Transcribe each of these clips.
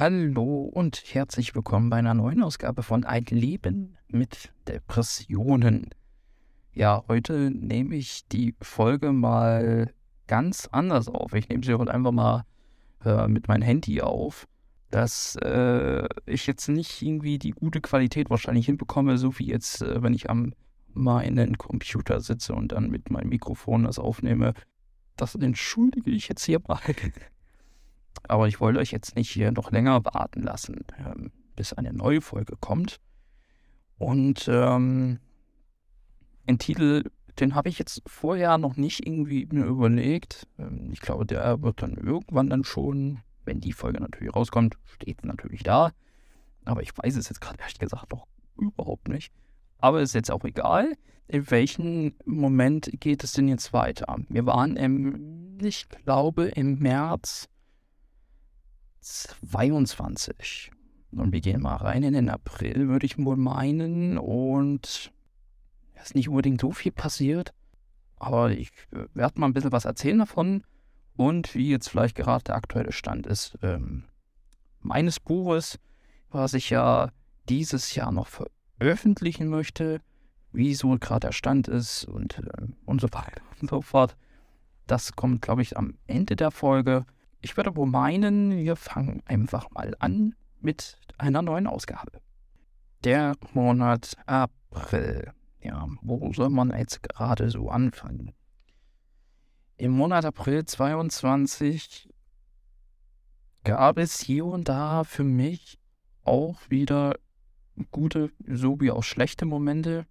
Hallo und herzlich willkommen bei einer neuen Ausgabe von Ein Leben mit Depressionen. Ja, heute nehme ich die Folge mal ganz anders auf. Ich nehme sie heute einfach mal äh, mit meinem Handy auf, dass äh, ich jetzt nicht irgendwie die gute Qualität wahrscheinlich hinbekomme, so wie jetzt, äh, wenn ich am meinen Computer sitze und dann mit meinem Mikrofon das aufnehme. Das entschuldige ich jetzt hier mal. Aber ich wollte euch jetzt nicht hier noch länger warten lassen, ähm, bis eine neue Folge kommt. Und ähm, den Titel, den habe ich jetzt vorher noch nicht irgendwie mir überlegt. Ähm, ich glaube, der wird dann irgendwann dann schon, wenn die Folge natürlich rauskommt, steht natürlich da. Aber ich weiß es jetzt gerade ehrlich gesagt noch überhaupt nicht. Aber ist jetzt auch egal. In welchem Moment geht es denn jetzt weiter? Wir waren im, ich glaube, im März 22. Und wir gehen mal rein in den April, würde ich wohl meinen. Und es ist nicht unbedingt so viel passiert. Aber ich äh, werde mal ein bisschen was erzählen davon. Und wie jetzt vielleicht gerade der aktuelle Stand ist ähm, meines Buches, was ich ja dieses Jahr noch veröffentlichen möchte, wie so gerade der Stand ist und, äh, und so weiter und so fort. Das kommt, glaube ich, am Ende der Folge. Ich würde wohl meinen, wir fangen einfach mal an mit einer neuen Ausgabe. Der Monat April. Ja, wo soll man jetzt gerade so anfangen? Im Monat April 22 gab es hier und da für mich auch wieder gute sowie auch schlechte Momente.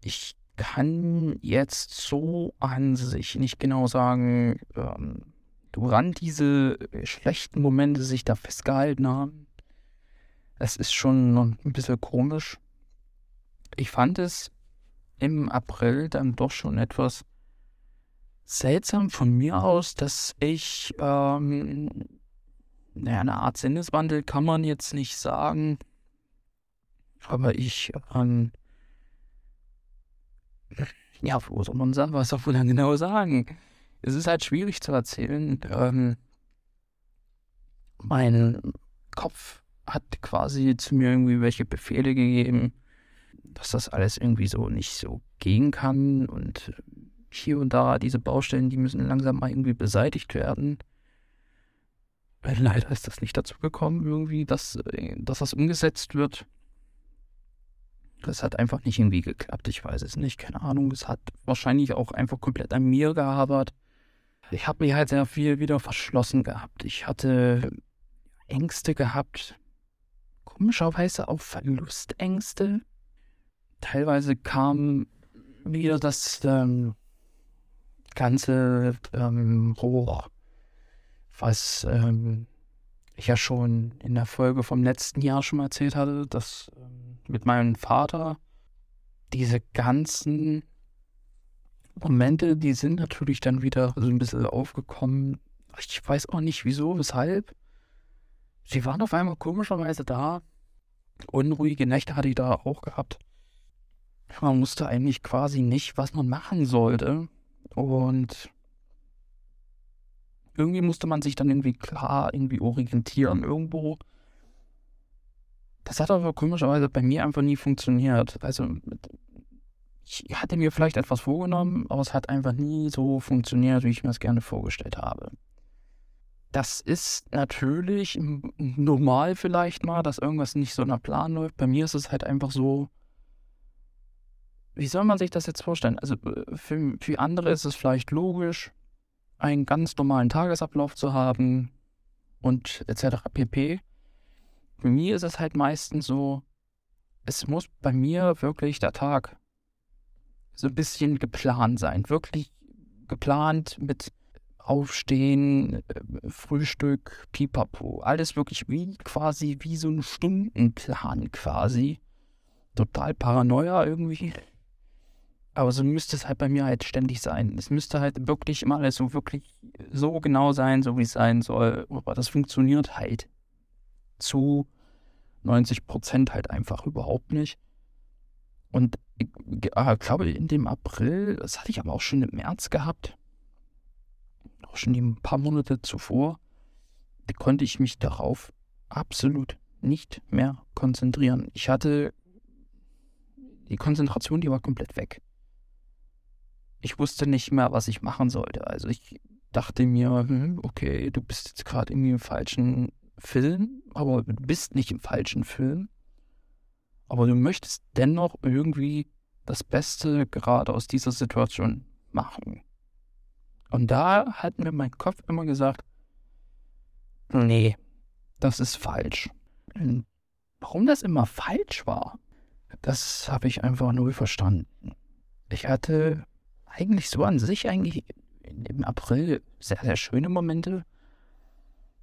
Ich kann jetzt so an sich nicht genau sagen, ähm, woran diese äh, schlechten Momente sich da festgehalten haben. Es ist schon ein bisschen komisch. Ich fand es im April dann doch schon etwas seltsam von mir aus, dass ich, ähm, naja, eine Art Sinneswandel kann man jetzt nicht sagen, aber ich, ähm, ja, wo soll man sagen, was soll man dann genau sagen? Es ist halt schwierig zu erzählen. Ähm, mein Kopf hat quasi zu mir irgendwie welche Befehle gegeben, dass das alles irgendwie so nicht so gehen kann und hier und da diese Baustellen, die müssen langsam mal irgendwie beseitigt werden. Leider ist das nicht dazu gekommen, irgendwie, dass, dass das umgesetzt wird. Das hat einfach nicht irgendwie geklappt. Ich weiß es nicht. Keine Ahnung. Es hat wahrscheinlich auch einfach komplett an mir gehabert ich habe mich halt sehr viel wieder verschlossen gehabt. Ich hatte Ängste gehabt, komischerweise auch Verlustängste. Teilweise kam wieder das ähm, ganze ähm, hoch, was ähm, ich ja schon in der Folge vom letzten Jahr schon mal erzählt hatte, dass ähm, mit meinem Vater diese ganzen Momente, die sind natürlich dann wieder so ein bisschen aufgekommen. Ich weiß auch nicht wieso, weshalb. Sie waren auf einmal komischerweise da. Unruhige Nächte hatte ich da auch gehabt. Man wusste eigentlich quasi nicht, was man machen sollte. Und irgendwie musste man sich dann irgendwie klar irgendwie orientieren irgendwo. Das hat aber komischerweise bei mir einfach nie funktioniert. Also ich hatte mir vielleicht etwas vorgenommen, aber es hat einfach nie so funktioniert, wie ich mir es gerne vorgestellt habe. Das ist natürlich normal vielleicht mal, dass irgendwas nicht so nach Plan läuft. Bei mir ist es halt einfach so, wie soll man sich das jetzt vorstellen? Also äh, für, für andere ist es vielleicht logisch, einen ganz normalen Tagesablauf zu haben und etc. pp. Für mich ist es halt meistens so, es muss bei mir wirklich der Tag so ein bisschen geplant sein. Wirklich geplant mit Aufstehen, äh, Frühstück, Pipapo. Alles wirklich wie quasi wie so ein Stundenplan quasi. Total Paranoia irgendwie. Aber so müsste es halt bei mir halt ständig sein. Es müsste halt wirklich immer alles so wirklich so genau sein, so wie es sein soll. Aber das funktioniert halt zu 90 Prozent halt einfach überhaupt nicht. Und äh, glaube, in dem April, das hatte ich aber auch schon im März gehabt, auch schon ein paar Monate zuvor, konnte ich mich darauf absolut nicht mehr konzentrieren. Ich hatte die Konzentration, die war komplett weg. Ich wusste nicht mehr, was ich machen sollte. Also ich dachte mir, hm, okay, du bist jetzt gerade irgendwie im falschen Film, aber du bist nicht im falschen Film. Aber du möchtest dennoch irgendwie das Beste gerade aus dieser Situation machen. Und da hat mir mein Kopf immer gesagt, nee, das ist falsch. Und warum das immer falsch war, das habe ich einfach null verstanden. Ich hatte eigentlich so an sich eigentlich im April sehr, sehr schöne Momente.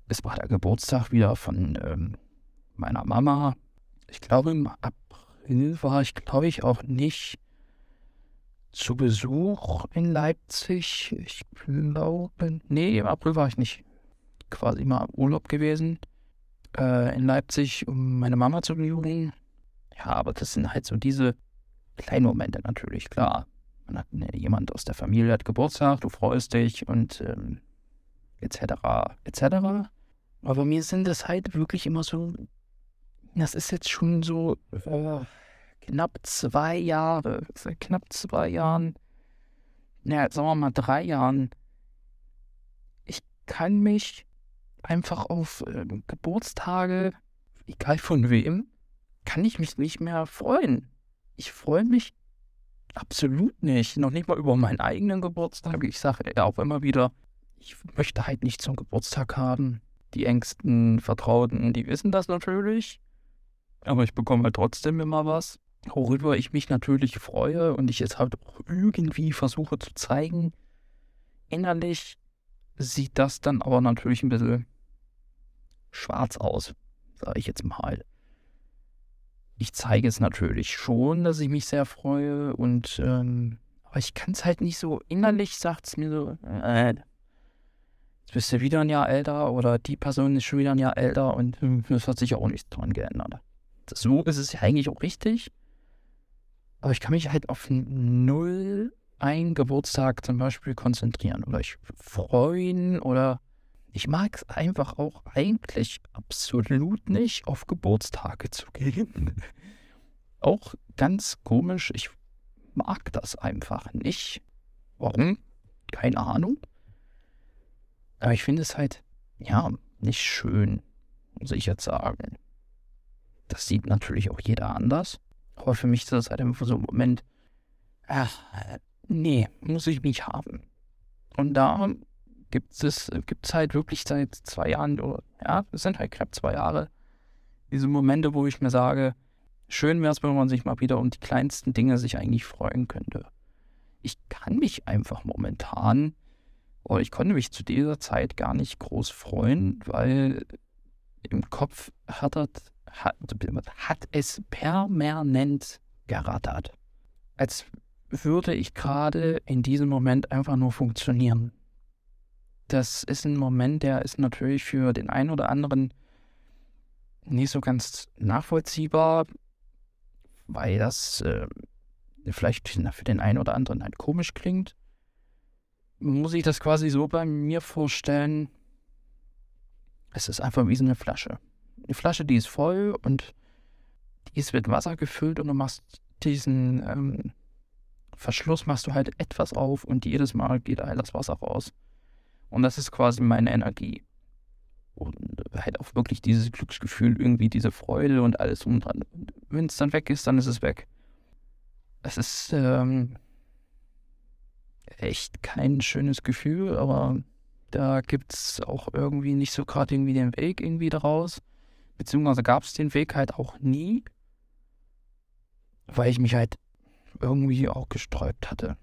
Es war der Geburtstag wieder von ähm, meiner Mama. Ich glaube, im April war ich, glaube ich, auch nicht zu Besuch in Leipzig. Ich glaube, nee, im April war ich nicht quasi mal im Urlaub gewesen äh, in Leipzig, um meine Mama zu besuchen. Ja, aber das sind halt so diese kleinen Momente natürlich, klar. Man hat ne, jemand aus der Familie hat Geburtstag, du freust dich und ähm, etc. etc. Aber mir sind das halt wirklich immer so, das ist jetzt schon so äh, knapp zwei Jahre, seit knapp zwei Jahren, naja, sagen wir mal drei Jahren. Ich kann mich einfach auf äh, Geburtstage, egal von wem, kann ich mich nicht mehr freuen. Ich freue mich absolut nicht. Noch nicht mal über meinen eigenen Geburtstag. Ich sage ja auch immer wieder, ich möchte halt nicht zum Geburtstag haben. Die engsten Vertrauten, die wissen das natürlich. Aber ich bekomme halt trotzdem immer was, worüber ich mich natürlich freue und ich jetzt halt auch irgendwie versuche zu zeigen. Innerlich sieht das dann aber natürlich ein bisschen schwarz aus, sage ich jetzt mal. Ich zeige es natürlich schon, dass ich mich sehr freue und ähm, aber ich kann es halt nicht so innerlich, sagt es mir so, äh, jetzt bist du wieder ein Jahr älter oder die Person ist schon wieder ein Jahr älter und hm, es hat sich auch nichts dran geändert. So ist es ja eigentlich auch richtig. Aber ich kann mich halt auf null einen Geburtstag zum Beispiel konzentrieren oder ich freuen oder ich mag es einfach auch eigentlich absolut nicht, auf Geburtstage zu gehen. auch ganz komisch, ich mag das einfach nicht. Warum? Keine Ahnung. Aber ich finde es halt, ja, nicht schön, muss ich jetzt sagen. Das sieht natürlich auch jeder anders. Aber für mich ist das halt einfach so ein Moment, ach, nee, muss ich nicht haben. Und da gibt es gibt's halt wirklich seit zwei Jahren, oder, ja, es sind halt knapp zwei Jahre, diese Momente, wo ich mir sage, schön wäre es, wenn man sich mal wieder um die kleinsten Dinge sich eigentlich freuen könnte. Ich kann mich einfach momentan, oder ich konnte mich zu dieser Zeit gar nicht groß freuen, weil im Kopf hat, das, hat, hat es permanent gerattert. Als würde ich gerade in diesem Moment einfach nur funktionieren. Das ist ein Moment, der ist natürlich für den einen oder anderen nicht so ganz nachvollziehbar, weil das äh, vielleicht für den einen oder anderen halt komisch klingt. Muss ich das quasi so bei mir vorstellen, es ist einfach wie so eine Flasche. Eine Flasche, die ist voll und die ist mit Wasser gefüllt und du machst diesen ähm, Verschluss, machst du halt etwas auf und jedes Mal geht halt das Wasser raus. Und das ist quasi meine Energie. Und halt auch wirklich dieses Glücksgefühl, irgendwie diese Freude und alles um dran. Wenn es dann weg ist, dann ist es weg. Es ist ähm, echt kein schönes Gefühl, aber da gibt es auch irgendwie nicht so gerade irgendwie den Weg irgendwie daraus. Beziehungsweise gab es den Weg halt auch nie, weil ich mich halt irgendwie auch gesträubt hatte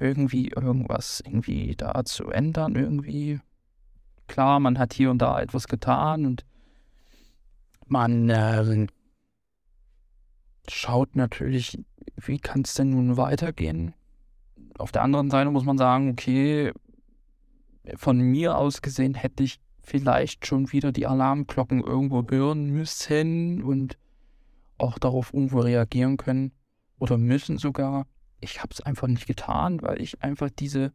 irgendwie irgendwas irgendwie da zu ändern, irgendwie. Klar, man hat hier und da etwas getan und man äh, schaut natürlich, wie kann es denn nun weitergehen. Auf der anderen Seite muss man sagen, okay, von mir aus gesehen hätte ich vielleicht schon wieder die Alarmglocken irgendwo hören müssen und auch darauf irgendwo reagieren können oder müssen sogar ich habe es einfach nicht getan, weil ich einfach diese,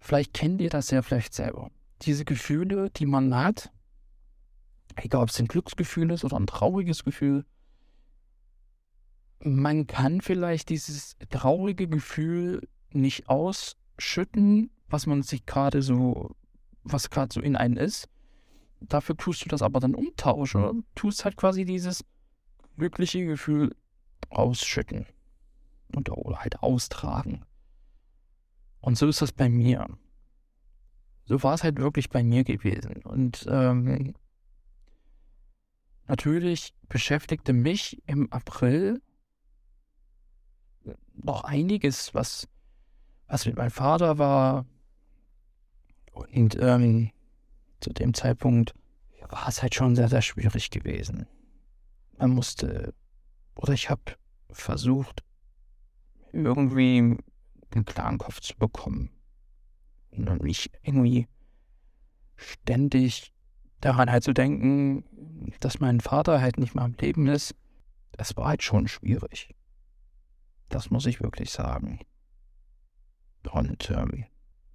vielleicht kennt ihr das ja vielleicht selber. diese Gefühle, die man hat, egal ob es ein Glücksgefühl ist oder ein trauriges Gefühl, man kann vielleicht dieses traurige Gefühl nicht ausschütten, was man sich gerade so, was gerade so in einen ist. Dafür tust du das aber dann umtauschen. Mhm. Tust halt quasi dieses glückliche Gefühl ausschütten. Und oder halt austragen. Und so ist das bei mir. So war es halt wirklich bei mir gewesen. Und ähm, natürlich beschäftigte mich im April noch einiges, was, was mit meinem Vater war. Und ähm, zu dem Zeitpunkt war es halt schon sehr, sehr schwierig gewesen. Man musste, oder ich habe versucht, irgendwie einen klaren Kopf zu bekommen. Und nicht irgendwie ständig daran halt zu denken, dass mein Vater halt nicht mehr am Leben ist. Das war halt schon schwierig. Das muss ich wirklich sagen. Und ähm,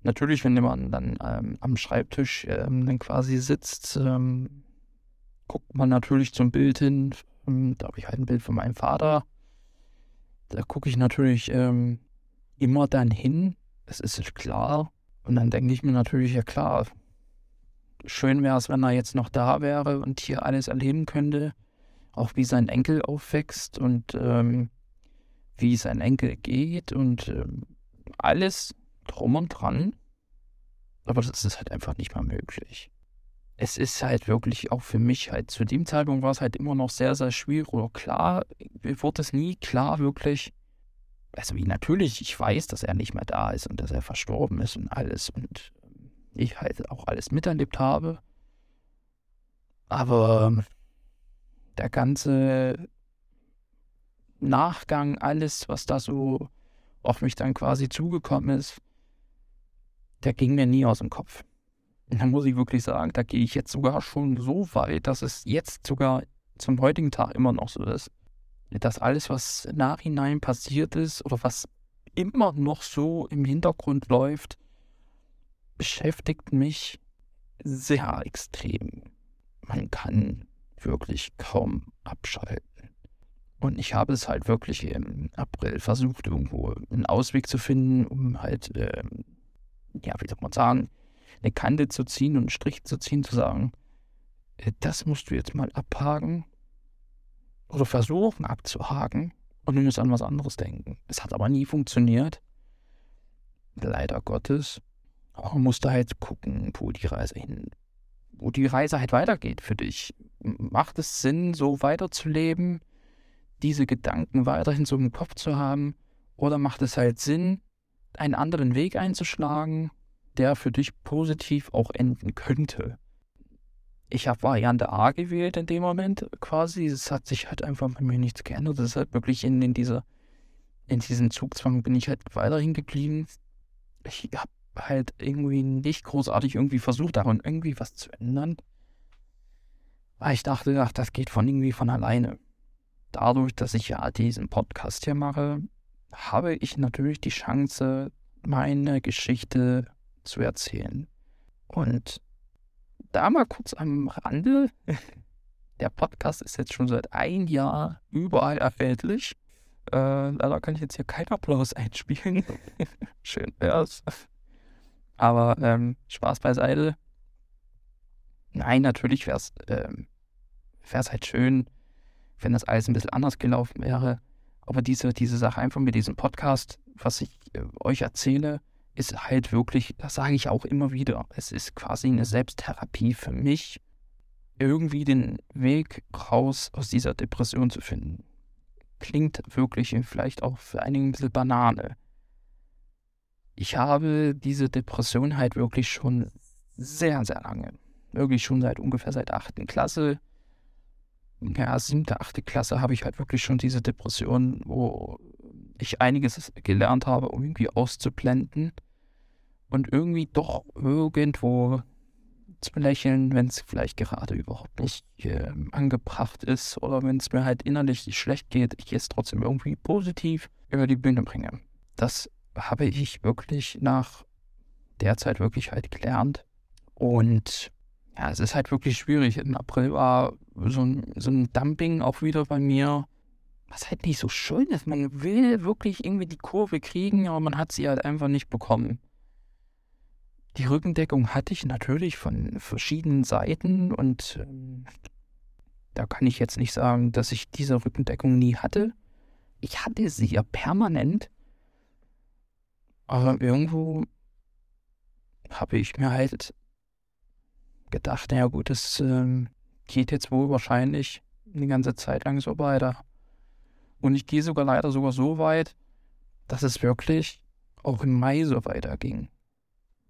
natürlich, wenn man dann ähm, am Schreibtisch ähm, dann quasi sitzt, ähm, guckt man natürlich zum Bild hin. Ähm, da habe ich halt ein Bild von meinem Vater. Da gucke ich natürlich ähm, immer dann hin. Das ist klar. Und dann denke ich mir natürlich, ja klar, schön wäre es, wenn er jetzt noch da wäre und hier alles erleben könnte. Auch wie sein Enkel aufwächst und ähm, wie sein Enkel geht und alles drum und dran. Aber das ist halt einfach nicht mal möglich. Es ist halt wirklich auch für mich halt, zu dem Zeitpunkt war es halt immer noch sehr, sehr schwierig oder klar, mir wurde es nie klar wirklich, also wie natürlich, ich weiß, dass er nicht mehr da ist und dass er verstorben ist und alles und ich halt auch alles miterlebt habe. Aber der ganze Nachgang, alles, was da so auf mich dann quasi zugekommen ist, der ging mir nie aus dem Kopf. Und da muss ich wirklich sagen, da gehe ich jetzt sogar schon so weit, dass es jetzt sogar zum heutigen Tag immer noch so ist. Dass alles, was nachhinein passiert ist oder was immer noch so im Hintergrund läuft, beschäftigt mich sehr extrem. Man kann wirklich kaum abschalten. Und ich habe es halt wirklich im April versucht, irgendwo einen Ausweg zu finden, um halt, äh, ja, wie soll man sagen, eine Kante zu ziehen und einen Strich zu ziehen, zu sagen, äh, das musst du jetzt mal abhaken oder versuchen abzuhaken und du musst an was anderes denken. Es hat aber nie funktioniert. Leider Gottes. Aber man musste halt gucken, wo die Reise hin, wo die Reise halt weitergeht für dich. Macht es Sinn, so weiterzuleben? diese Gedanken weiterhin so im Kopf zu haben? Oder macht es halt Sinn, einen anderen Weg einzuschlagen, der für dich positiv auch enden könnte? Ich habe Variante A gewählt in dem Moment quasi. Es hat sich halt einfach bei mir nichts geändert. Das ist halt wirklich in, in dieser, in diesem Zugzwang bin ich halt weiterhin geblieben. Ich habe halt irgendwie nicht großartig irgendwie versucht, daran irgendwie was zu ändern. Weil ich dachte, ach, das geht von irgendwie von alleine dadurch, dass ich ja diesen Podcast hier mache, habe ich natürlich die Chance, meine Geschichte zu erzählen. Und da mal kurz am Rande. Der Podcast ist jetzt schon seit ein Jahr überall erhältlich. Äh, leider kann ich jetzt hier keinen Applaus einspielen. Schön wär's. Aber ähm, Spaß beiseite. Nein, natürlich wäre es ähm, halt schön, wenn das alles ein bisschen anders gelaufen wäre. Aber diese, diese Sache einfach mit diesem Podcast, was ich äh, euch erzähle, ist halt wirklich, das sage ich auch immer wieder, es ist quasi eine Selbsttherapie für mich, irgendwie den Weg raus aus dieser Depression zu finden. Klingt wirklich vielleicht auch für einige ein bisschen Banane. Ich habe diese Depression halt wirklich schon sehr, sehr lange. Wirklich schon seit ungefähr seit 8. Klasse ja, siebte, achte Klasse habe ich halt wirklich schon diese Depression, wo ich einiges gelernt habe, um irgendwie auszublenden und irgendwie doch irgendwo zu lächeln, wenn es vielleicht gerade überhaupt nicht äh, angebracht ist oder wenn es mir halt innerlich schlecht geht, ich es trotzdem irgendwie positiv über die Bühne bringe. Das habe ich wirklich nach der Zeit wirklich halt gelernt Und ja, es ist halt wirklich schwierig. Im April war so ein, so ein Dumping auch wieder bei mir, was halt nicht so schön ist. Man will wirklich irgendwie die Kurve kriegen, aber man hat sie halt einfach nicht bekommen. Die Rückendeckung hatte ich natürlich von verschiedenen Seiten und ähm, da kann ich jetzt nicht sagen, dass ich diese Rückendeckung nie hatte. Ich hatte sie ja permanent, aber irgendwo habe ich mir halt gedacht, naja gut, es ähm, geht jetzt wohl wahrscheinlich eine ganze Zeit lang so weiter. Und ich gehe sogar leider sogar so weit, dass es wirklich auch im Mai so weiterging.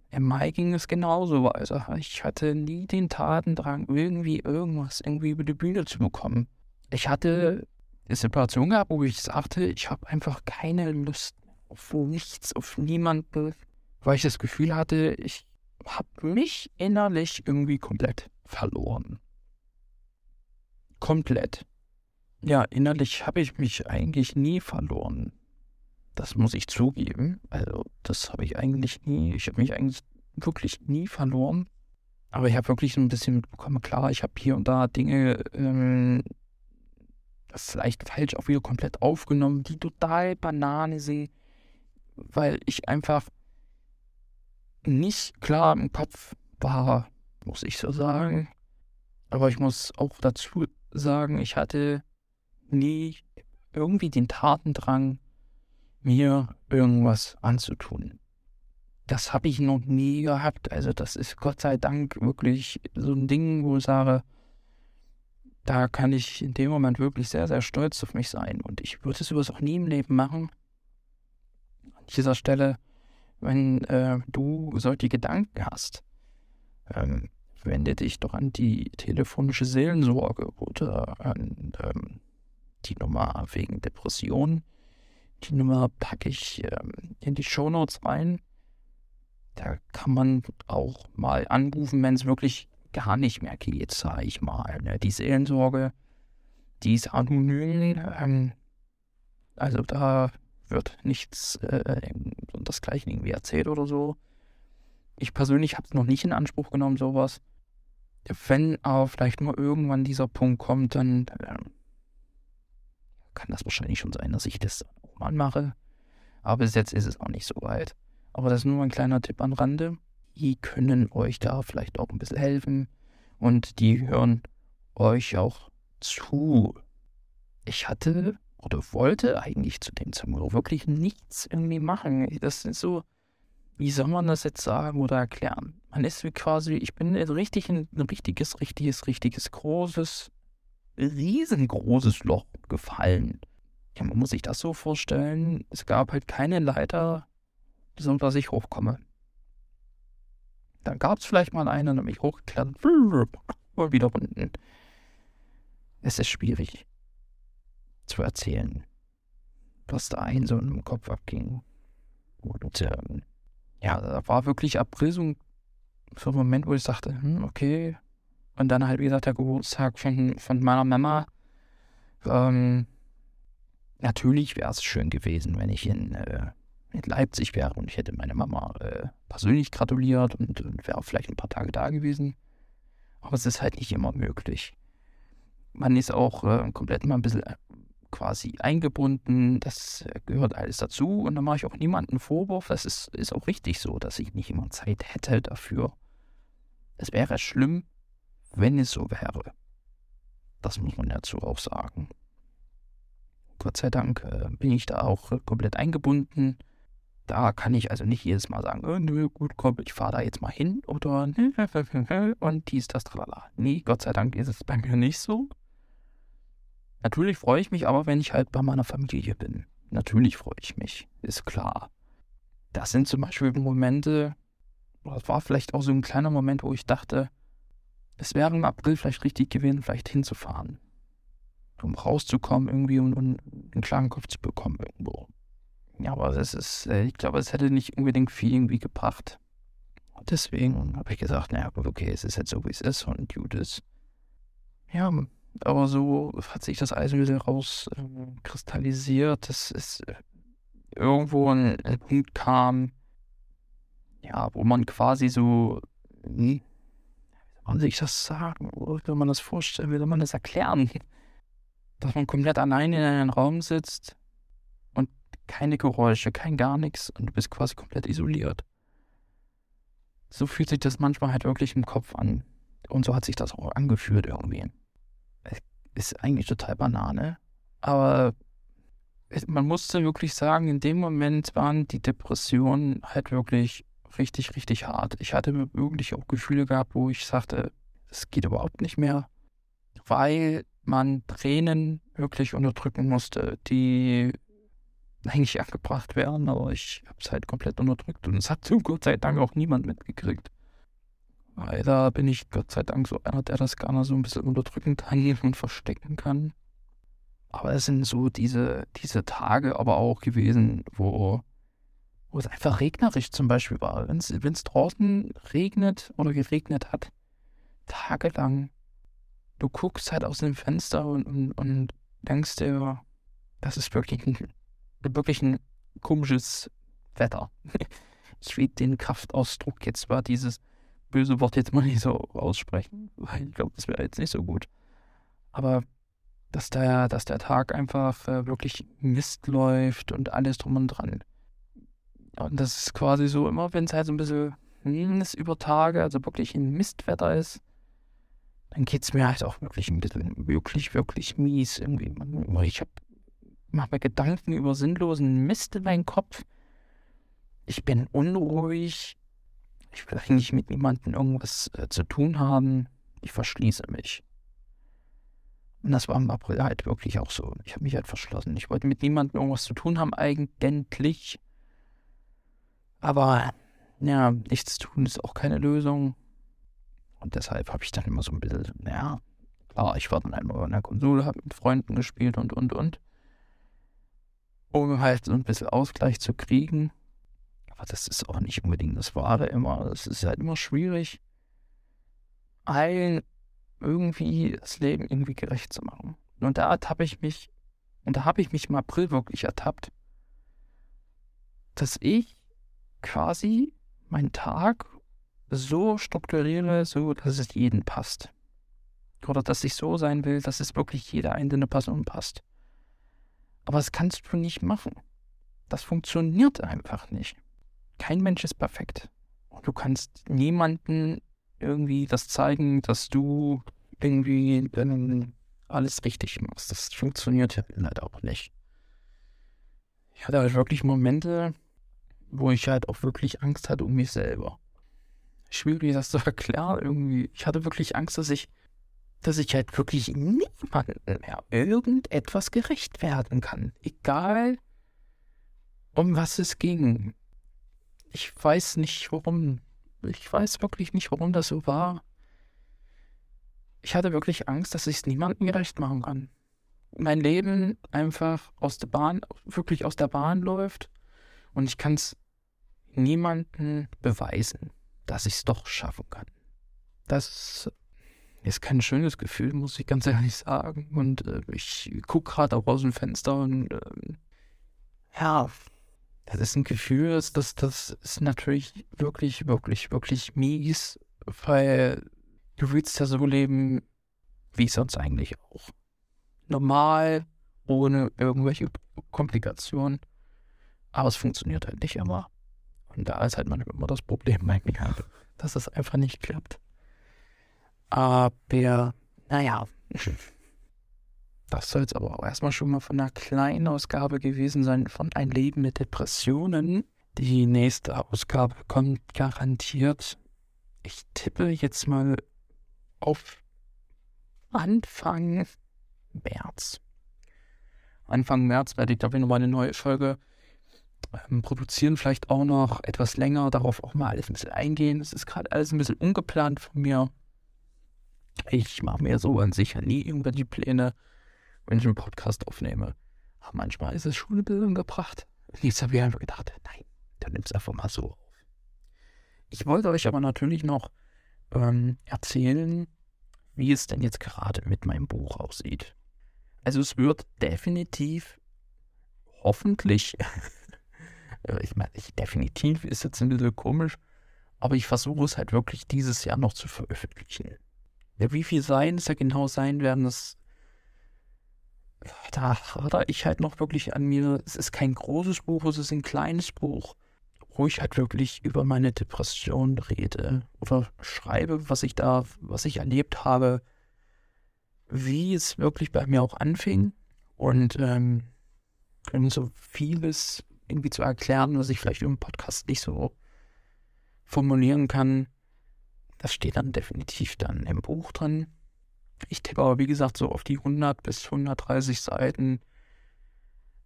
Im Mai ging es genauso weiter. Ich hatte nie den Tatendrang, irgendwie irgendwas irgendwie über die Bühne zu bekommen. Ich hatte eine Situation gehabt, wo ich sagte, ich habe einfach keine Lust auf nichts, auf niemanden, weil ich das Gefühl hatte, ich habe mich innerlich irgendwie komplett verloren. Komplett. Ja, innerlich habe ich mich eigentlich nie verloren. Das muss ich zugeben. Also, das habe ich eigentlich nie. Ich habe mich eigentlich wirklich nie verloren. Aber ich habe wirklich so ein bisschen mitbekommen, klar, ich habe hier und da Dinge ähm, vielleicht falsch auch wieder komplett aufgenommen, die total Banane sind, weil ich einfach nicht klar im Kopf war, muss ich so sagen. Aber ich muss auch dazu sagen, ich hatte nie irgendwie den Tatendrang, mir irgendwas anzutun. Das habe ich noch nie gehabt. Also das ist Gott sei Dank wirklich so ein Ding, wo ich sage, da kann ich in dem Moment wirklich sehr, sehr stolz auf mich sein. Und ich würde es sowas auch nie im Leben machen. An dieser Stelle wenn äh, du solche Gedanken hast, ähm, wende dich doch an die telefonische Seelensorge oder an ähm, die Nummer wegen Depression. Die Nummer packe ich ähm, in die Shownotes rein. Da kann man auch mal anrufen, wenn es wirklich gar nicht mehr geht, sage ich mal. Ne? Die Seelensorge, die ist anonym. Ähm, also da wird nichts äh, das gleiche irgendwie erzählt oder so. Ich persönlich habe es noch nicht in Anspruch genommen, sowas. Wenn aber vielleicht nur irgendwann dieser Punkt kommt, dann kann das wahrscheinlich schon sein, dass ich das auch mal mache. Aber bis jetzt ist es auch nicht so weit. Aber das ist nur ein kleiner Tipp am Rande. Die können euch da vielleicht auch ein bisschen helfen. Und die hören euch auch zu. Ich hatte oder wollte eigentlich zu dem Zeitpunkt wirklich nichts irgendwie machen. Das ist so, wie soll man das jetzt sagen oder erklären? Man ist wie quasi, ich bin richtig in ein richtiges, richtiges, richtiges, großes, riesengroßes Loch gefallen. Ja, man muss sich das so vorstellen, es gab halt keine Leiter, so dass ich hochkomme. Dann gab es vielleicht mal eine, dann bin ich hochgeklettert und wieder unten. Es ist schwierig zu erzählen, was da ein so im Kopf abging. Und ähm, ja, da war wirklich April so ein Moment, wo ich sagte, hm, okay. Und dann halt, wie gesagt, der Geburtstag von, von meiner Mama. Ähm, natürlich wäre es schön gewesen, wenn ich in, äh, in Leipzig wäre und ich hätte meine Mama äh, persönlich gratuliert und, und wäre vielleicht ein paar Tage da gewesen. Aber es ist halt nicht immer möglich. Man ist auch äh, komplett mal ein bisschen quasi eingebunden. Das gehört alles dazu. Und da mache ich auch niemanden Vorwurf. Das ist, ist auch richtig so, dass ich nicht immer Zeit hätte dafür. Es wäre schlimm, wenn es so wäre. Das muss man dazu auch sagen. Gott sei Dank äh, bin ich da auch komplett eingebunden. Da kann ich also nicht jedes Mal sagen, oh, nö, gut, komm, ich fahre da jetzt mal hin oder und dies, das, tralala. Nee, Gott sei Dank ist es bei mir nicht so. Natürlich freue ich mich aber, wenn ich halt bei meiner Familie bin. Natürlich freue ich mich, ist klar. Das sind zum Beispiel Momente, das war vielleicht auch so ein kleiner Moment, wo ich dachte, es wäre im April vielleicht richtig gewesen, vielleicht hinzufahren. Um rauszukommen irgendwie und, und einen klaren Kopf zu bekommen irgendwo. Ja, aber das ist, äh, ich glaube, es hätte nicht unbedingt viel irgendwie gebracht. Deswegen habe ich gesagt, naja, okay, es ist jetzt so, wie es ist und gut ist. Ja, aber so hat sich das wieder rauskristallisiert, dass es äh, irgendwo ein, ein Punkt kam, ja, wo man quasi so, hm, man sich das sagen? Oder will man das vorstellen? Will man das erklären? Dass man komplett alleine in einem Raum sitzt und keine Geräusche, kein gar nichts und du bist quasi komplett isoliert. So fühlt sich das manchmal halt wirklich im Kopf an. Und so hat sich das auch angefühlt irgendwie. Ist eigentlich total Banane, aber man musste wirklich sagen, in dem Moment waren die Depressionen halt wirklich richtig, richtig hart. Ich hatte wirklich auch Gefühle gehabt, wo ich sagte, es geht überhaupt nicht mehr, weil man Tränen wirklich unterdrücken musste, die eigentlich angebracht werden, aber ich habe es halt komplett unterdrückt und es hat zum Gott sei Dank auch niemand mitgekriegt. Weil da bin ich Gott sei Dank so einer, der das gerne so ein bisschen unterdrücken kann und verstecken kann. Aber es sind so diese, diese Tage aber auch gewesen, wo, wo es einfach regnerisch zum Beispiel war. Wenn es draußen regnet oder geregnet hat, tagelang, du guckst halt aus dem Fenster und, und, und denkst dir, das ist wirklich ein, wirklich ein komisches Wetter. Ich will den Kraftausdruck jetzt mal dieses böse Wort jetzt mal nicht so aussprechen, weil ich glaube, das wäre jetzt nicht so gut. Aber dass der, dass der Tag einfach äh, wirklich Mist läuft und alles drum und dran. Und das ist quasi so immer, wenn es halt so ein bisschen hm, über Tage, also wirklich ein Mistwetter ist, dann geht es mir halt auch wirklich ein bisschen, wirklich, wirklich mies irgendwie. Ich hab, mach mir Gedanken über sinnlosen Mist in meinem Kopf. Ich bin unruhig. Ich will eigentlich mit niemandem irgendwas äh, zu tun haben. Ich verschließe mich. Und das war im April halt wirklich auch so. Ich habe mich halt verschlossen. Ich wollte mit niemandem irgendwas zu tun haben, eigentlich. Aber ja, nichts tun ist auch keine Lösung. Und deshalb habe ich dann immer so ein bisschen, ja, klar, ich war dann einmal in der Konsole, habe mit Freunden gespielt und, und, und. Um halt so ein bisschen Ausgleich zu kriegen. Das ist auch nicht unbedingt das Wahre immer. Das ist halt immer schwierig. Allen irgendwie das Leben irgendwie gerecht zu machen. Und da habe ich mich, und da habe ich mich im April wirklich ertappt, dass ich quasi meinen Tag so strukturiere, so dass es jedem passt. Oder dass ich so sein will, dass es wirklich jeder einzelne Person passt. Aber das kannst du nicht machen. Das funktioniert einfach nicht. Kein Mensch ist perfekt. Und du kannst niemanden irgendwie das zeigen, dass du irgendwie alles richtig machst. Das funktioniert ja leider auch nicht. Ich hatte halt wirklich Momente, wo ich halt auch wirklich Angst hatte um mich selber. Schwierig das zu erklären irgendwie. Ich hatte wirklich Angst, dass ich, dass ich halt wirklich niemandem mehr irgendetwas gerecht werden kann. Egal, um was es ging. Ich weiß nicht, warum ich weiß wirklich nicht, warum das so war. Ich hatte wirklich Angst, dass ich es niemandem gerecht machen kann. Mein Leben einfach aus der Bahn, wirklich aus der Bahn läuft und ich kann es niemandem beweisen, dass ich es doch schaffen kann. Das ist kein schönes Gefühl, muss ich ganz ehrlich sagen. Und äh, ich gucke gerade auch aus dem Fenster und äh, ja, das ist ein Gefühl, das, das, das ist natürlich wirklich, wirklich, wirklich mies, weil du willst ja so leben, wie sonst eigentlich auch. Normal, ohne irgendwelche Komplikationen. Aber es funktioniert halt nicht immer. Und da ist halt manchmal immer das Problem eigentlich, dass es einfach nicht klappt. Aber, naja. Das soll es aber auch erstmal schon mal von einer kleinen Ausgabe gewesen sein von Ein Leben mit Depressionen. Die nächste Ausgabe kommt garantiert. Ich tippe jetzt mal auf Anfang März. Anfang März werde ich da wieder mal eine neue Folge ähm, produzieren, vielleicht auch noch etwas länger, darauf auch mal alles ein bisschen eingehen. Es ist gerade alles ein bisschen ungeplant von mir. Ich mache mir so an sich nie irgendwelche Pläne wenn ich einen Podcast aufnehme. Aber manchmal ist es bisschen gebracht. Jetzt habe ich einfach gedacht, nein, dann nimm es einfach mal so auf. Ich wollte euch aber natürlich noch ähm, erzählen, wie es denn jetzt gerade mit meinem Buch aussieht. Also es wird definitiv, hoffentlich, ich meine, definitiv ist jetzt ein bisschen komisch, Aber ich versuche es halt wirklich dieses Jahr noch zu veröffentlichen. Ja, wie viel sein es ja genau sein werden, das da hadere ich halt noch wirklich an mir. Es ist kein großes Buch, es ist ein kleines Buch, wo ich halt wirklich über meine Depression rede oder schreibe, was ich da, was ich erlebt habe, wie es wirklich bei mir auch anfing und ähm, so vieles irgendwie zu erklären, was ich vielleicht im Podcast nicht so formulieren kann. Das steht dann definitiv dann im Buch drin. Ich tippe aber, wie gesagt, so auf die 100 bis 130 Seiten.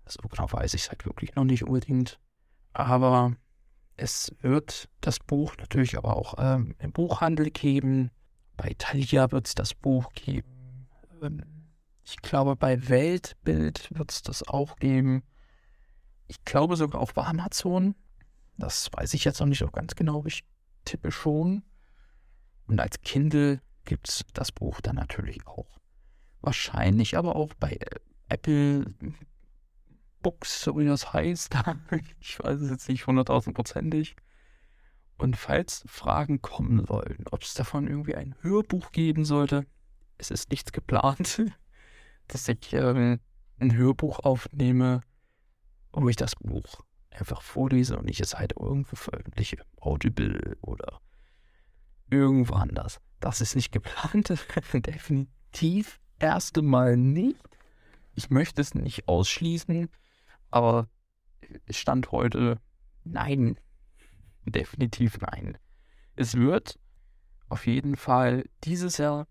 So genau weiß ich es halt wirklich noch nicht unbedingt. Aber es wird das Buch natürlich aber auch ähm, im Buchhandel geben. Bei Thalia wird es das Buch geben. Ähm, ich glaube, bei Weltbild wird es das auch geben. Ich glaube sogar bei Amazon. Das weiß ich jetzt noch nicht so ganz genau. Ich tippe schon. Und als Kindle gibt es das Buch dann natürlich auch. Wahrscheinlich aber auch bei äh, Apple Books, so wie das heißt. ich weiß es jetzt nicht hunderttausendprozentig. Und falls Fragen kommen sollen, ob es davon irgendwie ein Hörbuch geben sollte, es ist nichts geplant, dass ich äh, ein Hörbuch aufnehme, wo ich das Buch einfach vorlese und ich es halt irgendwo veröffentliche. Audible oder irgendwo anders. Das ist nicht geplant. Definitiv erste Mal nicht. Ich möchte es nicht ausschließen, aber Stand heute nein. Definitiv nein. Es wird auf jeden Fall dieses Jahr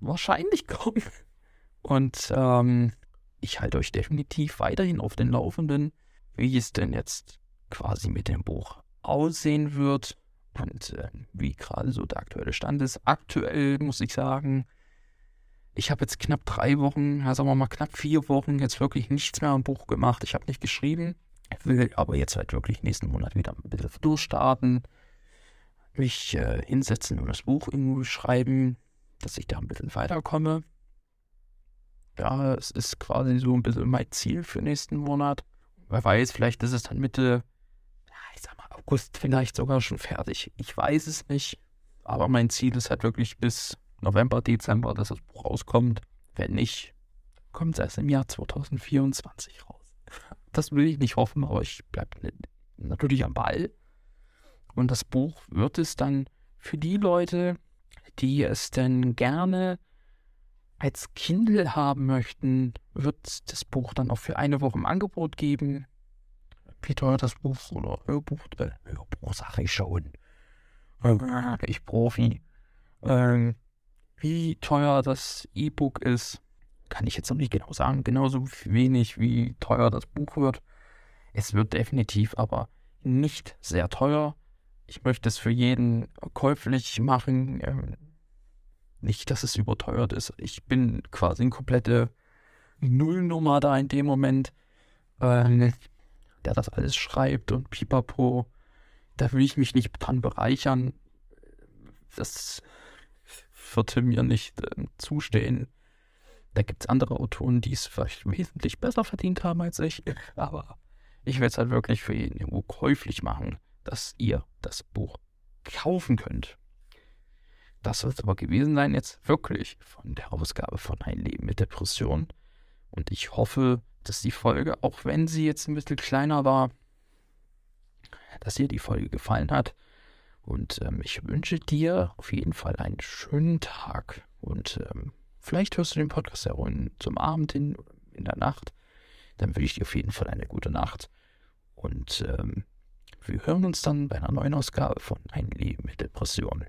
wahrscheinlich kommen. Und ähm, ich halte euch definitiv weiterhin auf den Laufenden, wie es denn jetzt quasi mit dem Buch aussehen wird und äh, wie gerade so der aktuelle Stand ist. Aktuell muss ich sagen, ich habe jetzt knapp drei Wochen, ja sagen wir mal knapp vier Wochen jetzt wirklich nichts mehr am Buch gemacht. Ich habe nicht geschrieben, will aber jetzt halt wirklich nächsten Monat wieder ein bisschen durchstarten, mich äh, hinsetzen und das Buch irgendwie schreiben, dass ich da ein bisschen weiterkomme. Ja, es ist quasi so ein bisschen mein Ziel für nächsten Monat. Wer weiß, vielleicht ist es dann Mitte ich sag mal, August vielleicht sogar schon fertig. Ich weiß es nicht. Aber mein Ziel ist halt wirklich bis November, Dezember, dass das Buch rauskommt. Wenn nicht, kommt es erst im Jahr 2024 raus. Das will ich nicht hoffen, aber ich bleibe natürlich am Ball. Und das Buch wird es dann für die Leute, die es denn gerne als Kindle haben möchten, wird das Buch dann auch für eine Woche im Angebot geben wie teuer das Buch oder Hörbuch, äh, Hörbuch sag ich schon. Äh, ich Profi. Äh, wie teuer das E-Book ist, kann ich jetzt noch nicht genau sagen. Genauso wenig wie teuer das Buch wird. Es wird definitiv aber nicht sehr teuer. Ich möchte es für jeden käuflich machen. Ähm, nicht, dass es überteuert ist. Ich bin quasi eine komplette Nullnummer da in dem Moment. Äh, der das alles schreibt und pipapo. Da will ich mich nicht dran bereichern. Das würde mir nicht äh, zustehen. Da gibt es andere Autoren, die es vielleicht wesentlich besser verdient haben als ich. Aber ich werde es halt wirklich für jeden irgendwo käuflich machen, dass ihr das Buch kaufen könnt. Das wird aber gewesen sein jetzt wirklich von der Ausgabe von Ein Leben mit Depression. Und ich hoffe, dass die Folge, auch wenn sie jetzt ein bisschen kleiner war, dass dir die Folge gefallen hat. Und ähm, ich wünsche dir auf jeden Fall einen schönen Tag. Und ähm, vielleicht hörst du den Podcast ja zum Abend hin, in der Nacht. Dann wünsche ich dir auf jeden Fall eine gute Nacht. Und ähm, wir hören uns dann bei einer neuen Ausgabe von Ein Leben mit Depressionen.